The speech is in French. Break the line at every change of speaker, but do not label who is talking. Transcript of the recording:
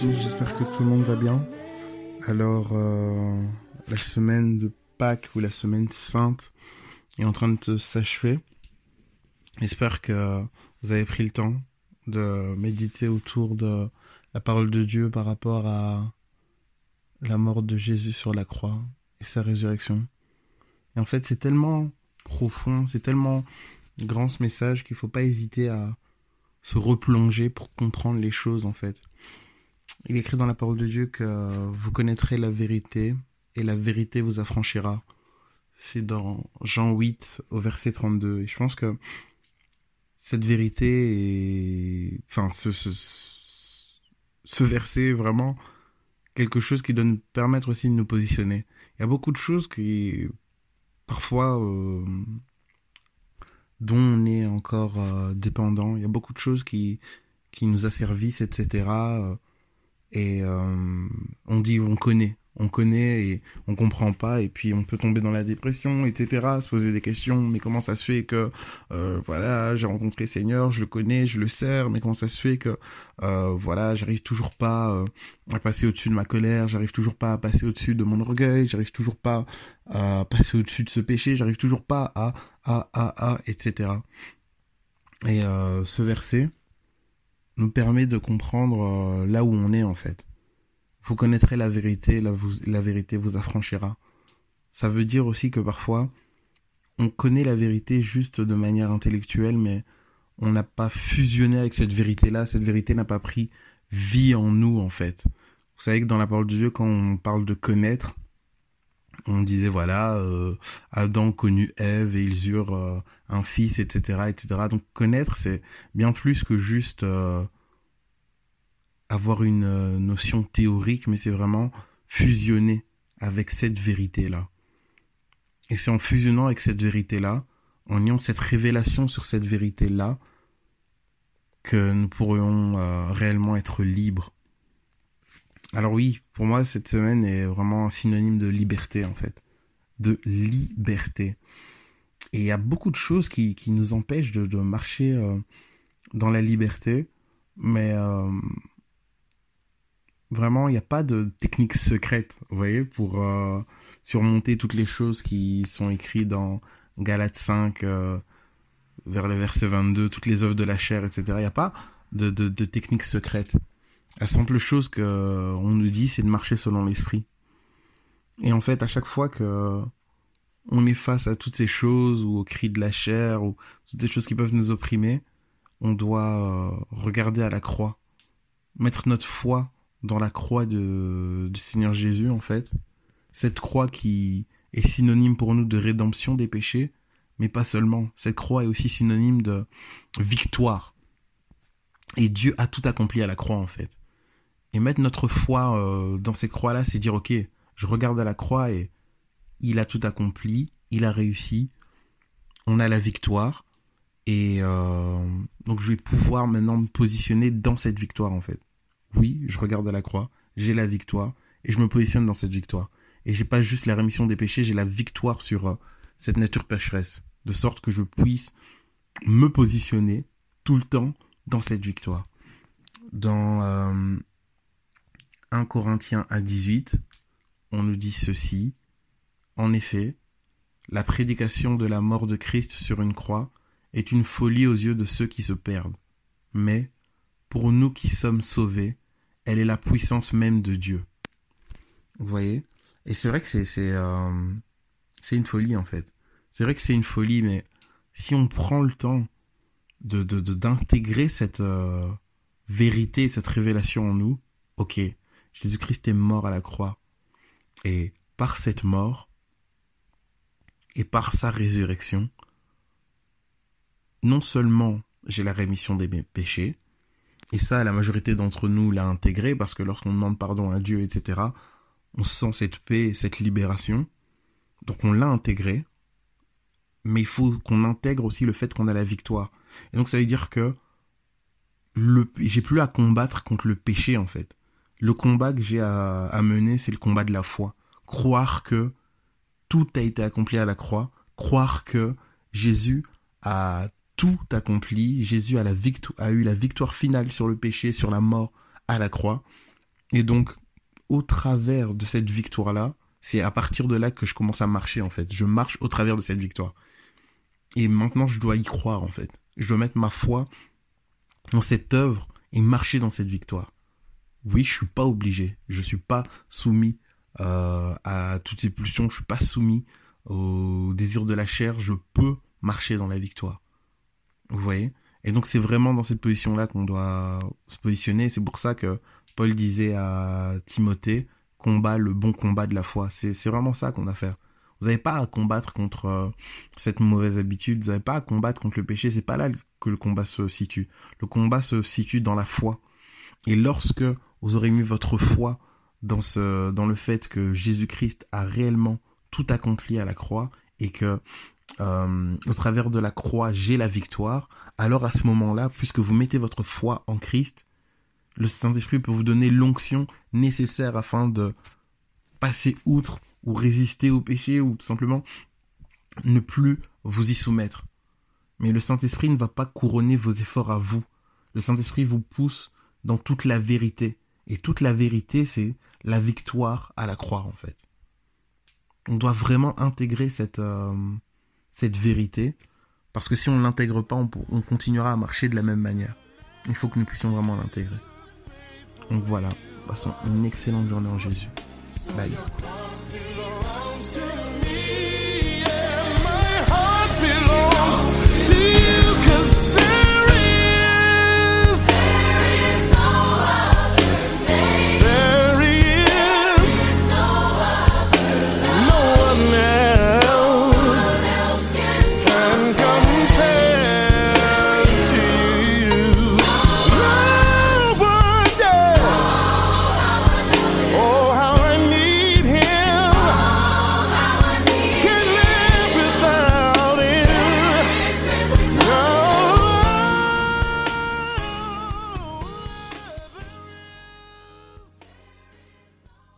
j'espère que tout le monde va bien. Alors, euh, la semaine de Pâques ou la semaine sainte est en train de s'achever. J'espère que vous avez pris le temps de méditer autour de la parole de Dieu par rapport à la mort de Jésus sur la croix et sa résurrection. Et en fait, c'est tellement profond, c'est tellement grand ce message qu'il ne faut pas hésiter à se replonger pour comprendre les choses en fait. Il écrit dans la parole de Dieu que vous connaîtrez la vérité et la vérité vous affranchira. C'est dans Jean 8 au verset 32. Et je pense que cette vérité est, enfin, ce, ce, verset est vraiment quelque chose qui doit nous permettre aussi de nous positionner. Il y a beaucoup de choses qui, parfois, euh, dont on est encore euh, dépendant. Il y a beaucoup de choses qui, qui nous asservissent, etc. Et euh, on dit on connaît, on connaît et on comprend pas et puis on peut tomber dans la dépression, etc. Se poser des questions, mais comment ça se fait que euh, voilà j'ai rencontré Seigneur, je le connais, je le sers, mais comment ça se fait que euh, voilà j'arrive toujours pas à passer au-dessus de ma colère, j'arrive toujours pas à passer au-dessus de mon orgueil, j'arrive toujours pas à passer au-dessus de ce péché, j'arrive toujours pas à à à à etc. Et ce verset nous permet de comprendre euh, là où on est en fait. Vous connaîtrez la vérité, la, vérité vous affranchira. Ça veut dire aussi que parfois, on connaît la vérité juste de manière intellectuelle, mais on n'a pas fusionné avec cette vérité-là, cette vérité n'a pas pris vie en nous en fait. Vous savez que dans la parole de Dieu, quand on parle de connaître, on disait voilà, euh, Adam connut Ève et ils eurent euh, un fils, etc., etc. Donc connaître, c'est bien plus que juste euh, avoir une notion théorique, mais c'est vraiment fusionner avec cette vérité-là. Et c'est en fusionnant avec cette vérité-là, en ayant cette révélation sur cette vérité-là, que nous pourrions réellement être libres alors oui, pour moi, cette semaine est vraiment un synonyme de liberté, en fait. De liberté. Et il y a beaucoup de choses qui, nous empêchent de, marcher euh, dans la liberté, mais euh, vraiment, il n'y a pas de technique secrète, vous voyez, pour euh, surmonter toutes les choses qui sont écrites dans Galates 5, vers le verset 22, toutes les œuvres de la chair, etc. Il n'y a pas de, de, de technique secrète. La simple chose que euh, on nous dit, c'est de marcher selon l'esprit. Et en fait, à chaque fois que on est face à toutes ces choses ou aux cris de la chair ou toutes ces choses qui peuvent nous opprimer, on doit euh, regarder à la croix, mettre notre foi dans la croix de, du Seigneur Jésus en fait. Cette croix qui est synonyme pour nous de rédemption des péchés, mais pas seulement. Cette croix est aussi synonyme de victoire. Et Dieu a tout accompli à la croix en fait. Et mettre notre foi euh, dans ces croix-là, c'est dire, ok, je regarde à la croix et il a tout accompli, il a réussi, on a la victoire. Et euh, donc je vais pouvoir maintenant me positionner dans cette victoire en fait. Oui, je regarde à la croix, j'ai la victoire et je me positionne dans cette victoire. Et j'ai pas juste la rémission des péchés, j'ai la victoire sur euh, cette nature pécheresse, de sorte que je puisse me positionner tout le temps dans cette victoire. Dans 1 Corinthiens à 18, on nous dit ceci. En effet, la prédication de la mort de Christ sur une croix est une folie aux yeux de ceux qui se perdent. Mais, pour nous qui sommes sauvés, elle est la puissance même de Dieu. Vous voyez? Et c'est vrai que euh, c'est une folie en fait. C'est vrai que c'est une folie, mais si on prend le temps de d'intégrer cette euh, vérité, cette révélation en nous, ok, Jésus-Christ est mort à la croix. Et par cette mort et par sa résurrection, non seulement j'ai la rémission des péchés, et ça, la majorité d'entre nous l'a intégré parce que lorsqu'on demande pardon à Dieu, etc., on sent cette paix, cette libération. Donc on l'a intégré, mais il faut qu'on intègre aussi le fait qu'on a la victoire. Et donc ça veut dire que j'ai plus à combattre contre le péché en fait. Le combat que j'ai à mener, c'est le combat de la foi. Croire que tout a été accompli à la croix, croire que Jésus a tout accompli, Jésus a, la a eu la victoire finale sur le péché, sur la mort à la croix. Et donc, au travers de cette victoire-là, c'est à partir de là que je commence à marcher en fait. Je marche au travers de cette victoire. Et maintenant, je dois y croire en fait. Je dois mettre ma foi dans cette œuvre et marcher dans cette victoire. Oui, je suis pas obligé. Je suis pas soumis euh, à toutes ces pulsions. Je suis pas soumis au désir de la chair. Je peux marcher dans la victoire. Vous voyez Et donc c'est vraiment dans cette position-là qu'on doit se positionner. C'est pour ça que Paul disait à Timothée combat le bon combat de la foi. C'est vraiment ça qu'on a à faire. Vous n'avez pas à combattre contre euh, cette mauvaise habitude, vous n'avez pas à combattre contre le péché, c'est pas là que le combat se situe. Le combat se situe dans la foi. Et lorsque vous aurez mis votre foi dans ce, dans le fait que Jésus-Christ a réellement tout accompli à la croix et que euh, au travers de la croix j'ai la victoire, alors à ce moment-là, puisque vous mettez votre foi en Christ, le Saint-Esprit peut vous donner l'onction nécessaire afin de passer outre ou résister au péché ou tout simplement ne plus vous y soumettre. Mais le Saint-Esprit ne va pas couronner vos efforts à vous. Le Saint-Esprit vous pousse dans toute la vérité. Et toute la vérité, c'est la victoire à la croix, en fait. On doit vraiment intégrer cette, euh, cette vérité, parce que si on ne l'intègre pas, on, on continuera à marcher de la même manière. Il faut que nous puissions vraiment l'intégrer. Donc voilà, passons une excellente journée en Jésus. Bye.